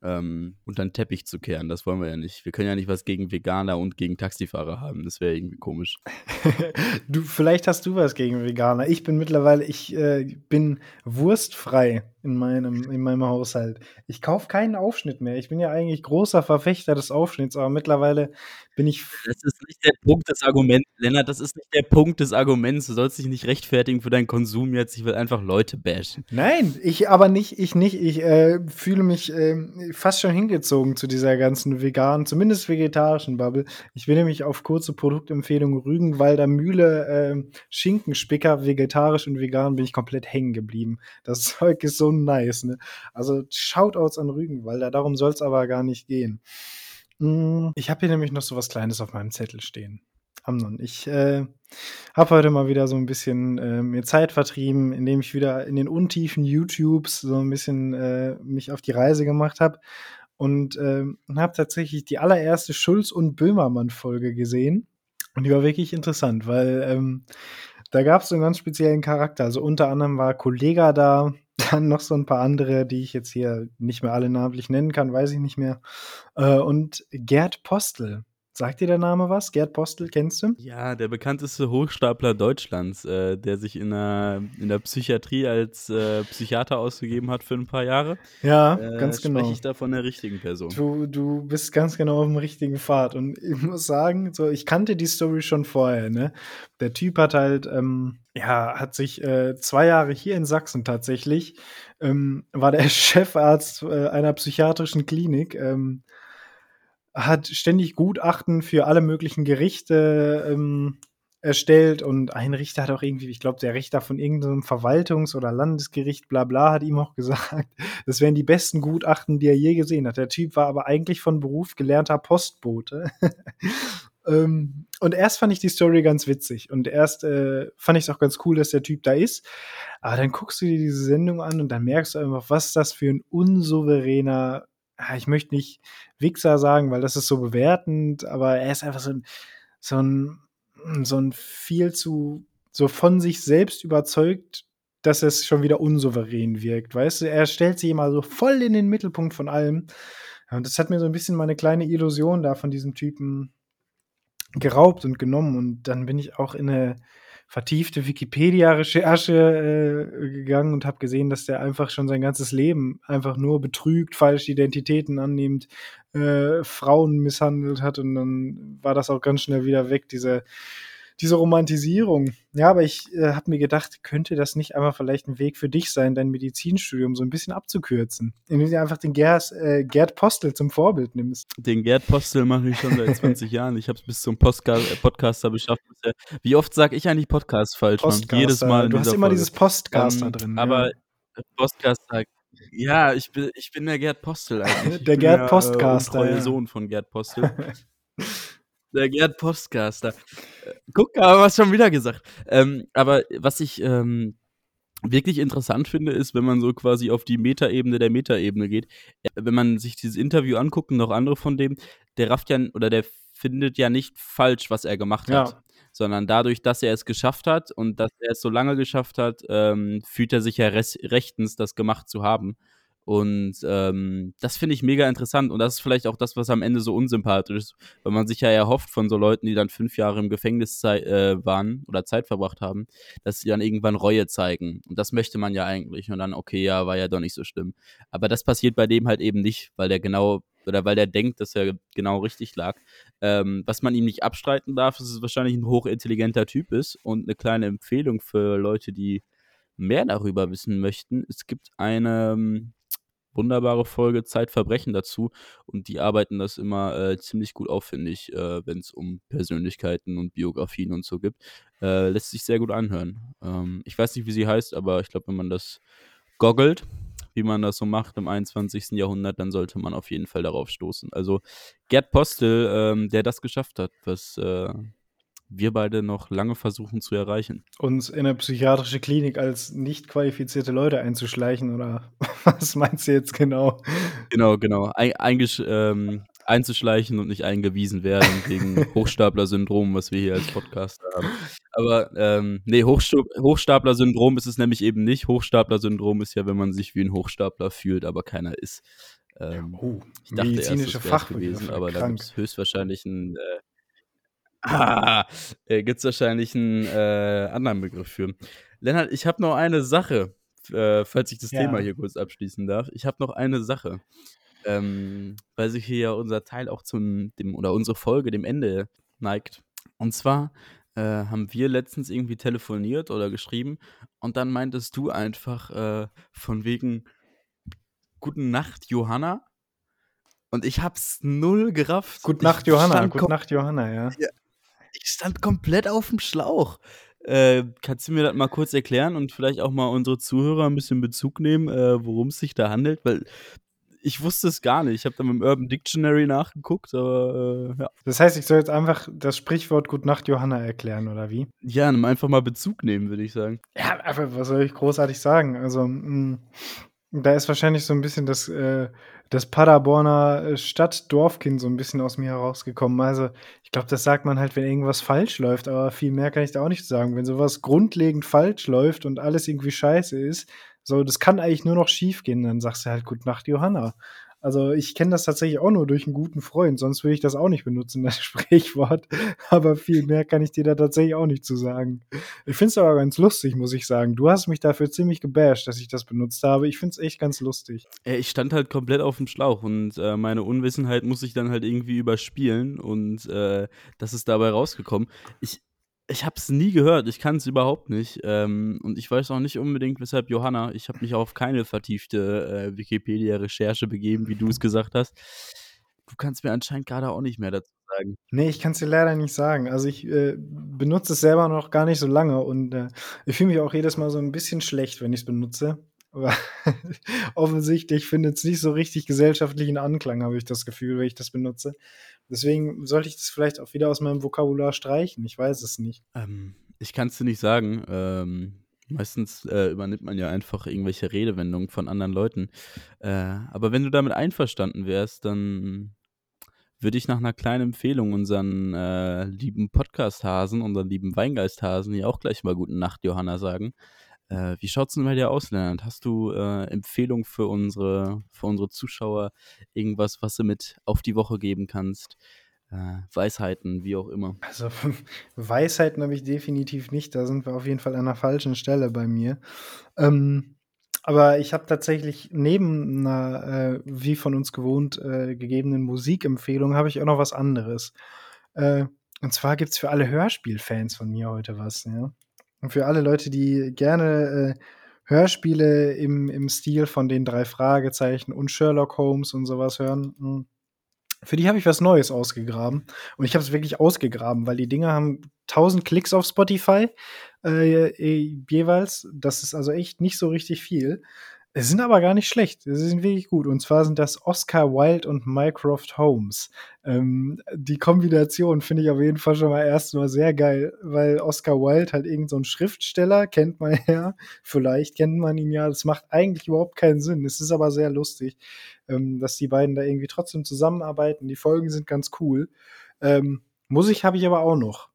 ähm, unter den Teppich zu kehren. Das wollen wir ja nicht. Wir können ja nicht was gegen Veganer und gegen Taxifahrer haben. Das wäre irgendwie komisch. [LAUGHS] du, vielleicht hast du was gegen Veganer. Ich bin mittlerweile, ich äh, bin wurstfrei in meinem, in meinem Haushalt. Ich kaufe keinen Aufschnitt mehr. Ich bin ja eigentlich großer Verfechter des Aufschnitts, aber mittlerweile bin ich. Das ist nicht der Punkt des Arguments, Lennart. Das ist nicht der Punkt des Arguments. Du sollst dich nicht rechtfertigen für deinen Konsum jetzt. Ich will einfach Leute bashen. Nein, ich aber nicht. Ich nicht. Ich äh, fühle mich äh, fast schon hingezogen zu dieser ganzen veganen, zumindest vegetarischen Bubble. Ich bin nämlich auf kurze Produktempfehlungen Rügenwalder Mühle äh, Schinkenspicker vegetarisch und vegan bin ich komplett hängen geblieben. Das [LAUGHS] Zeug ist so nice. Ne? Also Shoutouts an Rügenwalder, darum soll es aber gar nicht gehen. Hm, ich habe hier nämlich noch so was Kleines auf meinem Zettel stehen. Amnon, ich äh, habe heute mal wieder so ein bisschen äh, mir Zeit vertrieben, indem ich wieder in den Untiefen YouTubes so ein bisschen äh, mich auf die Reise gemacht habe und äh, habe tatsächlich die allererste Schulz- und Böhmermann-Folge gesehen. Und die war wirklich interessant, weil ähm, da gab es so einen ganz speziellen Charakter. Also unter anderem war Kollega da, [LAUGHS] dann noch so ein paar andere, die ich jetzt hier nicht mehr alle namentlich nennen kann, weiß ich nicht mehr. Äh, und Gerd Postel. Sagt dir der Name was? Gerd Postel, kennst du? Ja, der bekannteste Hochstapler Deutschlands, äh, der sich in der, in der Psychiatrie als äh, Psychiater ausgegeben hat für ein paar Jahre. Ja, äh, ganz genau. Spreche ich da von der richtigen Person. Du, du bist ganz genau auf dem richtigen Pfad. Und ich muss sagen, so, ich kannte die Story schon vorher, ne? Der Typ hat halt, ähm, ja, hat sich äh, zwei Jahre hier in Sachsen tatsächlich, ähm, war der [LAUGHS] Chefarzt äh, einer psychiatrischen Klinik, ähm, hat ständig Gutachten für alle möglichen Gerichte ähm, erstellt und ein Richter hat auch irgendwie, ich glaube, der Richter von irgendeinem Verwaltungs- oder Landesgericht, bla bla, hat ihm auch [LAUGHS] gesagt, das wären die besten Gutachten, die er je gesehen hat. Der Typ war aber eigentlich von Beruf gelernter Postbote. [LAUGHS] ähm, und erst fand ich die Story ganz witzig und erst äh, fand ich es auch ganz cool, dass der Typ da ist. Aber dann guckst du dir diese Sendung an und dann merkst du einfach, was das für ein unsouveräner ich möchte nicht Wichser sagen, weil das ist so bewertend, aber er ist einfach so ein, so ein, so ein viel zu, so von sich selbst überzeugt, dass es schon wieder unsouverän wirkt. Weißt du, er stellt sich immer so voll in den Mittelpunkt von allem. Und das hat mir so ein bisschen meine kleine Illusion da von diesem Typen geraubt und genommen. Und dann bin ich auch in eine vertiefte Wikipedia-Recherche äh, gegangen und habe gesehen, dass der einfach schon sein ganzes Leben einfach nur betrügt, falsche Identitäten annimmt, äh, Frauen misshandelt hat und dann war das auch ganz schnell wieder weg, diese diese Romantisierung. Ja, aber ich äh, habe mir gedacht, könnte das nicht einmal vielleicht ein Weg für dich sein, dein Medizinstudium so ein bisschen abzukürzen, indem du einfach den Gerd, äh, Gerd Postel zum Vorbild nimmst. Den Gerd Postel mache ich schon seit [LAUGHS] 20 Jahren. Ich habe es bis zum Postcard äh, Podcaster geschafft. Wie oft sage ich eigentlich Podcast falsch? Postcaster. Jedes Mal. Du hast immer Folge. dieses Postcaster ähm, drin. Aber ja. Postcaster ja, ich bin, ich bin der Gerd Postel eigentlich. [LAUGHS] der Gerd Postcaster. Der äh, Sohn von Gerd Postel. [LAUGHS] Der Gerd Postcaster. Äh, guck, aber was schon wieder gesagt. Ähm, aber was ich ähm, wirklich interessant finde, ist, wenn man so quasi auf die Metaebene der Metaebene geht. Äh, wenn man sich dieses Interview anguckt und noch andere von dem, der rafft ja oder der findet ja nicht falsch, was er gemacht hat. Ja. Sondern dadurch, dass er es geschafft hat und dass er es so lange geschafft hat, ähm, fühlt er sich ja rechtens, das gemacht zu haben. Und ähm, das finde ich mega interessant. Und das ist vielleicht auch das, was am Ende so unsympathisch ist, weil man sich ja erhofft von so Leuten, die dann fünf Jahre im Gefängnis äh, waren oder Zeit verbracht haben, dass sie dann irgendwann Reue zeigen. Und das möchte man ja eigentlich. Und dann, okay, ja, war ja doch nicht so schlimm. Aber das passiert bei dem halt eben nicht, weil der genau oder weil der denkt, dass er genau richtig lag. Ähm, was man ihm nicht abstreiten darf, ist, dass es wahrscheinlich ein hochintelligenter Typ ist und eine kleine Empfehlung für Leute, die mehr darüber wissen möchten. Es gibt eine ähm, wunderbare Folge Zeitverbrechen dazu und die arbeiten das immer äh, ziemlich gut auf, finde ich, äh, wenn es um Persönlichkeiten und Biografien und so gibt. Äh, lässt sich sehr gut anhören. Ähm, ich weiß nicht, wie sie heißt, aber ich glaube, wenn man das goggelt, wie man das so macht im 21. Jahrhundert, dann sollte man auf jeden Fall darauf stoßen. Also Gerd Postel, ähm, der das geschafft hat, was äh, wir beide noch lange versuchen zu erreichen. Uns in eine psychiatrische Klinik als nicht qualifizierte Leute einzuschleichen oder [LAUGHS] was meinst du jetzt genau? Genau, genau. Ein, ähm, einzuschleichen und nicht eingewiesen werden wegen [LAUGHS] Hochstapler-Syndrom, was wir hier als Podcast haben. Aber ähm, nee, Hochstapler-Syndrom ist es nämlich eben nicht. Hochstapler-Syndrom ist ja, wenn man sich wie ein Hochstapler fühlt, aber keiner ist. Ähm, oh, ich dachte medizinische erst, das gewesen, aber da gibt es höchstwahrscheinlich ein äh, Ah, [LAUGHS] äh, gibt es wahrscheinlich einen äh, anderen Begriff für. Lennart, ich habe noch eine Sache, äh, falls ich das ja. Thema hier kurz abschließen darf. Ich habe noch eine Sache, ähm, weil sich hier ja unser Teil auch zum, dem, oder unsere Folge dem Ende neigt. Und zwar äh, haben wir letztens irgendwie telefoniert oder geschrieben und dann meintest du einfach äh, von wegen Guten Nacht, Johanna. Und ich hab's null gerafft. Gute Nacht, Johanna. Gute Nacht, Johanna, ja. ja ich stand komplett auf dem Schlauch. Äh, kannst du mir das mal kurz erklären und vielleicht auch mal unsere Zuhörer ein bisschen Bezug nehmen, äh, worum es sich da handelt? Weil ich wusste es gar nicht. Ich habe dann mit dem Urban Dictionary nachgeguckt, aber äh, ja. Das heißt, ich soll jetzt einfach das Sprichwort Gut Nacht Johanna erklären, oder wie? Ja, einfach mal Bezug nehmen, würde ich sagen. Ja, aber was soll ich großartig sagen? Also, mh, mm, da ist wahrscheinlich so ein bisschen das, äh, das Paderborner äh, Stadt-Dorfkind so ein bisschen aus mir herausgekommen. Also, ich glaube, das sagt man halt, wenn irgendwas falsch läuft, aber viel mehr kann ich da auch nicht sagen. Wenn sowas grundlegend falsch läuft und alles irgendwie scheiße ist, so, das kann eigentlich nur noch schief gehen, dann sagst du halt Gute Nacht, Johanna. Also ich kenne das tatsächlich auch nur durch einen guten Freund, sonst würde ich das auch nicht benutzen, das [LAUGHS] Sprichwort. Aber viel mehr kann ich dir da tatsächlich auch nicht zu sagen. Ich finde es aber ganz lustig, muss ich sagen. Du hast mich dafür ziemlich gebasht, dass ich das benutzt habe. Ich finde es echt ganz lustig. Ich stand halt komplett auf dem Schlauch und äh, meine Unwissenheit muss ich dann halt irgendwie überspielen und äh, das ist dabei rausgekommen. Ich, ich habe es nie gehört, ich kann es überhaupt nicht. Ähm, und ich weiß auch nicht unbedingt, weshalb Johanna, ich habe mich auf keine vertiefte äh, Wikipedia-Recherche begeben, wie du es gesagt hast. Du kannst mir anscheinend gerade auch nicht mehr dazu sagen. Nee, ich kann es dir leider nicht sagen. Also ich äh, benutze es selber noch gar nicht so lange und äh, ich fühle mich auch jedes Mal so ein bisschen schlecht, wenn ich es benutze. Aber [LAUGHS] offensichtlich findet es nicht so richtig gesellschaftlichen Anklang, habe ich das Gefühl, wenn ich das benutze. Deswegen sollte ich das vielleicht auch wieder aus meinem Vokabular streichen. Ich weiß es nicht. Ähm, ich kann es dir nicht sagen. Ähm, meistens äh, übernimmt man ja einfach irgendwelche Redewendungen von anderen Leuten. Äh, aber wenn du damit einverstanden wärst, dann würde ich nach einer kleinen Empfehlung unseren äh, lieben Podcast-Hasen, unseren lieben Weingeist-Hasen hier auch gleich mal Guten Nacht, Johanna, sagen. Äh, wie schaut es denn bei dir aus, Leonard? Hast du äh, Empfehlungen für unsere, für unsere Zuschauer? Irgendwas, was du mit auf die Woche geben kannst? Äh, Weisheiten, wie auch immer. Also [LAUGHS] Weisheiten habe ich definitiv nicht. Da sind wir auf jeden Fall an der falschen Stelle bei mir. Ähm, aber ich habe tatsächlich neben einer, äh, wie von uns gewohnt, äh, gegebenen Musikempfehlung, habe ich auch noch was anderes. Äh, und zwar gibt es für alle Hörspielfans von mir heute was. Ja? Und für alle Leute, die gerne äh, Hörspiele im, im Stil von den drei Fragezeichen und Sherlock Holmes und sowas hören, hm, für die habe ich was Neues ausgegraben. Und ich habe es wirklich ausgegraben, weil die Dinger haben 1000 Klicks auf Spotify äh, jeweils. Das ist also echt nicht so richtig viel. Es sind aber gar nicht schlecht. Sie sind wirklich gut. Und zwar sind das Oscar Wilde und Mycroft Holmes. Ähm, die Kombination finde ich auf jeden Fall schon mal erstmal sehr geil, weil Oscar Wilde halt irgend so ein Schriftsteller, kennt man [LAUGHS] ja. Vielleicht kennt man ihn ja. Das macht eigentlich überhaupt keinen Sinn. Es ist aber sehr lustig, ähm, dass die beiden da irgendwie trotzdem zusammenarbeiten. Die Folgen sind ganz cool. Ähm, Musik habe ich aber auch noch.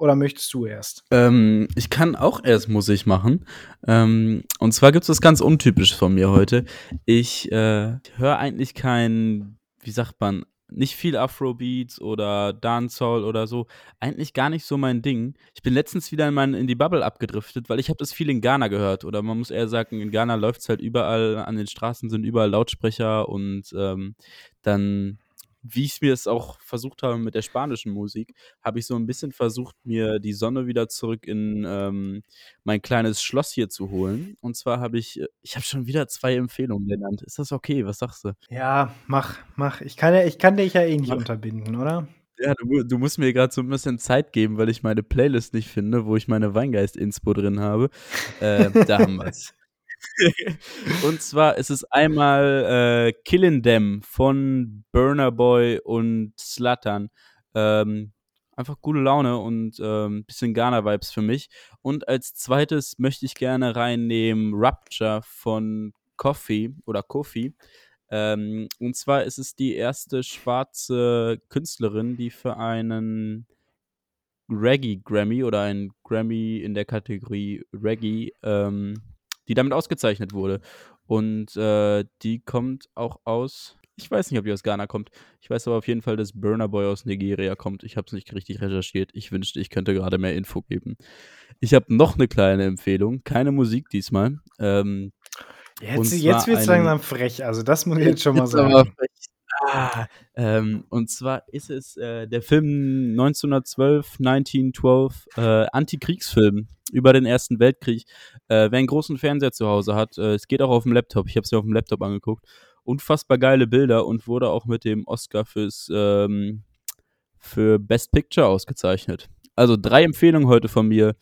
Oder möchtest du erst? Ähm, ich kann auch erst Musik machen. Ähm, und zwar gibt es was ganz Untypisches von mir heute. Ich äh, höre eigentlich kein, wie sagt man, nicht viel Afrobeats oder Dancehall oder so. Eigentlich gar nicht so mein Ding. Ich bin letztens wieder in, mein, in die Bubble abgedriftet, weil ich habe das viel in Ghana gehört. Oder man muss eher sagen, in Ghana läuft es halt überall, an den Straßen sind überall Lautsprecher und ähm, dann wie ich mir es auch versucht habe mit der spanischen Musik, habe ich so ein bisschen versucht, mir die Sonne wieder zurück in ähm, mein kleines Schloss hier zu holen. Und zwar habe ich, äh, ich habe schon wieder zwei Empfehlungen genannt. Ist das okay? Was sagst du? Ja, mach, mach. Ich kann, ja, ich kann dich ja eh nicht mach. unterbinden, oder? Ja, du, du musst mir gerade so ein bisschen Zeit geben, weil ich meine Playlist nicht finde, wo ich meine Weingeist-Inspo drin habe. Äh, da haben wir es. [LAUGHS] [LAUGHS] und zwar ist es einmal äh, Killin' Them von Burner Boy und Slattern. Ähm, einfach gute Laune und ähm, bisschen Ghana-Vibes für mich. Und als zweites möchte ich gerne reinnehmen Rupture von Coffee oder Kofi. Ähm, und zwar ist es die erste schwarze Künstlerin, die für einen Reggae Grammy oder ein Grammy in der Kategorie Reggae ähm, die damit ausgezeichnet wurde. Und äh, die kommt auch aus, ich weiß nicht, ob die aus Ghana kommt. Ich weiß aber auf jeden Fall, dass Burner Boy aus Nigeria kommt. Ich habe es nicht richtig recherchiert. Ich wünschte, ich könnte gerade mehr Info geben. Ich habe noch eine kleine Empfehlung. Keine Musik diesmal. Ähm, jetzt jetzt wird es langsam frech. Also, das muss ich jetzt schon mal sagen. Ah, ähm, und zwar ist es äh, der Film 1912, 1912, äh, Antikriegsfilm über den Ersten Weltkrieg. Äh, wer einen großen Fernseher zu Hause hat, äh, es geht auch auf dem Laptop. Ich habe es mir auf dem Laptop angeguckt. Unfassbar geile Bilder und wurde auch mit dem Oscar fürs ähm, für Best Picture ausgezeichnet. Also drei Empfehlungen heute von mir: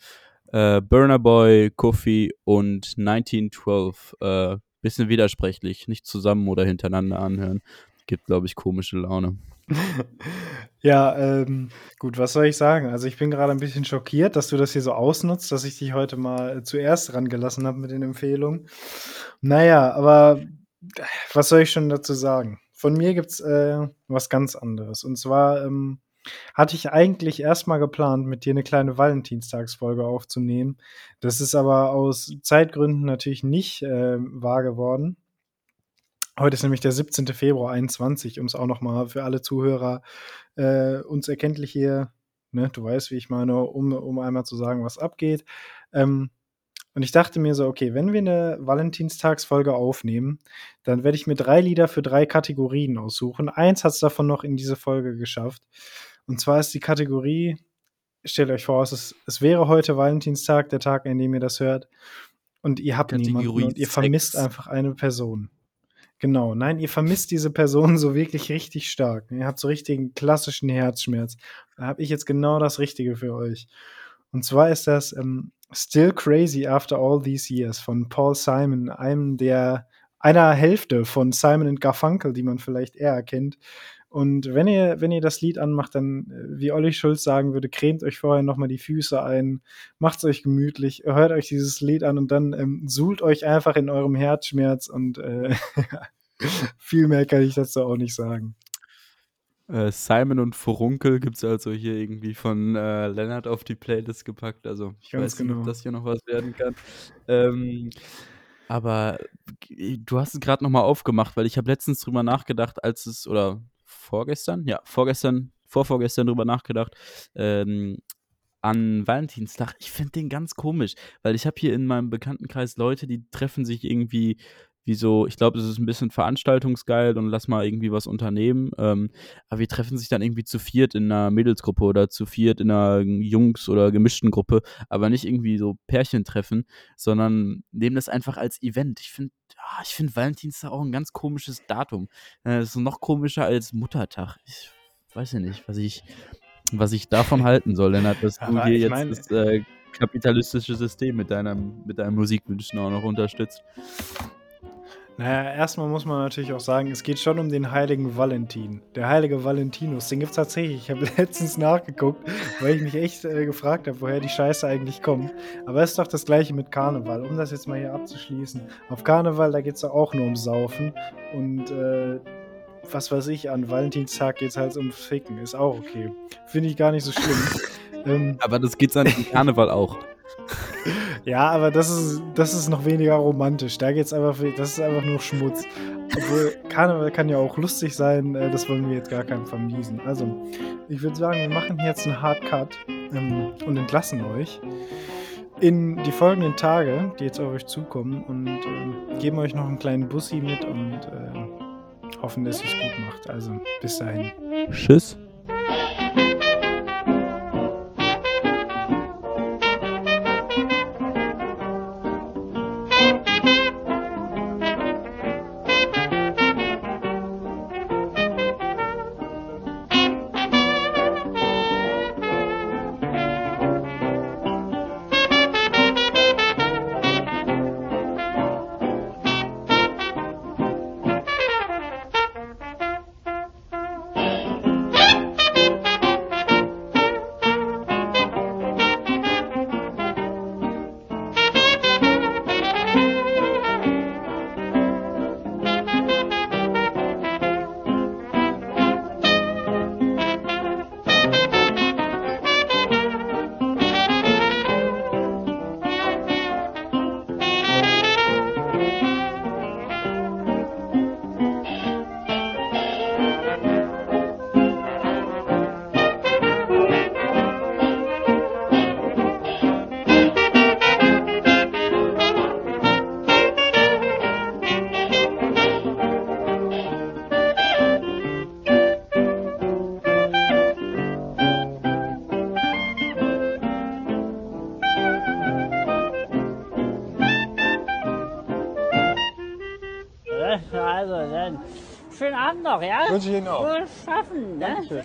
äh, Burner Boy, Kofi und 1912. Äh, bisschen widersprechlich, nicht zusammen oder hintereinander anhören gibt, glaube ich, komische Laune. [LAUGHS] ja, ähm, gut, was soll ich sagen? Also ich bin gerade ein bisschen schockiert, dass du das hier so ausnutzt, dass ich dich heute mal zuerst rangelassen habe mit den Empfehlungen. Naja, aber was soll ich schon dazu sagen? Von mir gibt es äh, was ganz anderes. Und zwar ähm, hatte ich eigentlich erstmal geplant, mit dir eine kleine Valentinstagsfolge aufzunehmen. Das ist aber aus Zeitgründen natürlich nicht äh, wahr geworden. Heute ist nämlich der 17. Februar 21, um es auch nochmal für alle Zuhörer äh, uns erkenntlich hier, ne, du weißt, wie ich meine, um, um einmal zu sagen, was abgeht. Ähm, und ich dachte mir so, okay, wenn wir eine Valentinstagsfolge aufnehmen, dann werde ich mir drei Lieder für drei Kategorien aussuchen. Eins hat es davon noch in diese Folge geschafft. Und zwar ist die Kategorie, stellt euch vor, es, ist, es wäre heute Valentinstag, der Tag, an dem ihr das hört. Und ihr habt Kategorie niemanden und ihr vermisst einfach eine Person. Genau, nein, ihr vermisst diese Person [LAUGHS] so wirklich richtig stark. Ihr habt so richtigen klassischen Herzschmerz. Da habe ich jetzt genau das Richtige für euch. Und zwar ist das ähm, Still Crazy After All These Years von Paul Simon, einem der einer Hälfte von Simon Garfunkel, die man vielleicht eher erkennt. Und wenn ihr, wenn ihr das Lied anmacht, dann, äh, wie Olli Schulz sagen würde, cremt euch vorher nochmal die Füße ein, macht's euch gemütlich, hört euch dieses Lied an und dann ähm, suhlt euch einfach in eurem Herzschmerz und äh, [LAUGHS] viel mehr kann ich dazu auch nicht sagen. Äh, Simon und Furunkel gibt es also hier irgendwie von äh, Lennart auf die Playlist gepackt. Also ich weiß genau. nicht, ob genau. das hier noch was werden kann. Ähm, aber du hast es gerade nochmal aufgemacht, weil ich habe letztens drüber nachgedacht, als es, oder vorgestern, ja, vorgestern, vorvorgestern drüber nachgedacht, ähm, an Valentinstag. Ich finde den ganz komisch, weil ich habe hier in meinem Bekanntenkreis Leute, die treffen sich irgendwie wie so, ich glaube, es ist ein bisschen veranstaltungsgeil und lass mal irgendwie was unternehmen. Ähm, aber wir treffen sich dann irgendwie zu viert in einer Mädelsgruppe oder zu viert in einer Jungs- oder gemischten Gruppe, aber nicht irgendwie so Pärchen treffen, sondern nehmen das einfach als Event. Ich finde, ja, ich finde Valentinstag auch ein ganz komisches Datum. Äh, das ist noch komischer als Muttertag. Ich weiß ja nicht, was ich, was ich davon [LAUGHS] halten soll, Lennart, dass du hier jetzt mein, das äh, kapitalistische System mit, deinem, mit deinen Musikwünschen auch noch unterstützt. Naja, erstmal muss man natürlich auch sagen, es geht schon um den heiligen Valentin. Der heilige Valentinus, den gibt es tatsächlich. Ich habe [LAUGHS] letztens nachgeguckt, weil ich mich echt äh, gefragt habe, woher die Scheiße eigentlich kommt. Aber es ist doch das gleiche mit Karneval. Um das jetzt mal hier abzuschließen. Auf Karneval, da geht es auch nur um Saufen. Und äh, was weiß ich, an Valentinstag geht es halt um Ficken. Ist auch okay. Finde ich gar nicht so schlimm. [LAUGHS] ähm, Aber das geht's an Karneval auch. [LAUGHS] Ja, aber das ist, das ist noch weniger romantisch. Da geht's einfach, das ist einfach nur Schmutz. Obwohl, Karneval kann ja auch lustig sein, äh, das wollen wir jetzt gar keinem vermiesen. Also, ich würde sagen, wir machen jetzt einen Hard Cut ähm, und entlassen euch in die folgenden Tage, die jetzt auf euch zukommen und äh, geben euch noch einen kleinen Bussi mit und äh, hoffen, dass ihr es gut macht. Also, bis dahin. Tschüss. Noch, ja? Wünsche ich Ihnen auch. Wohl schaffen, ne? [LAUGHS]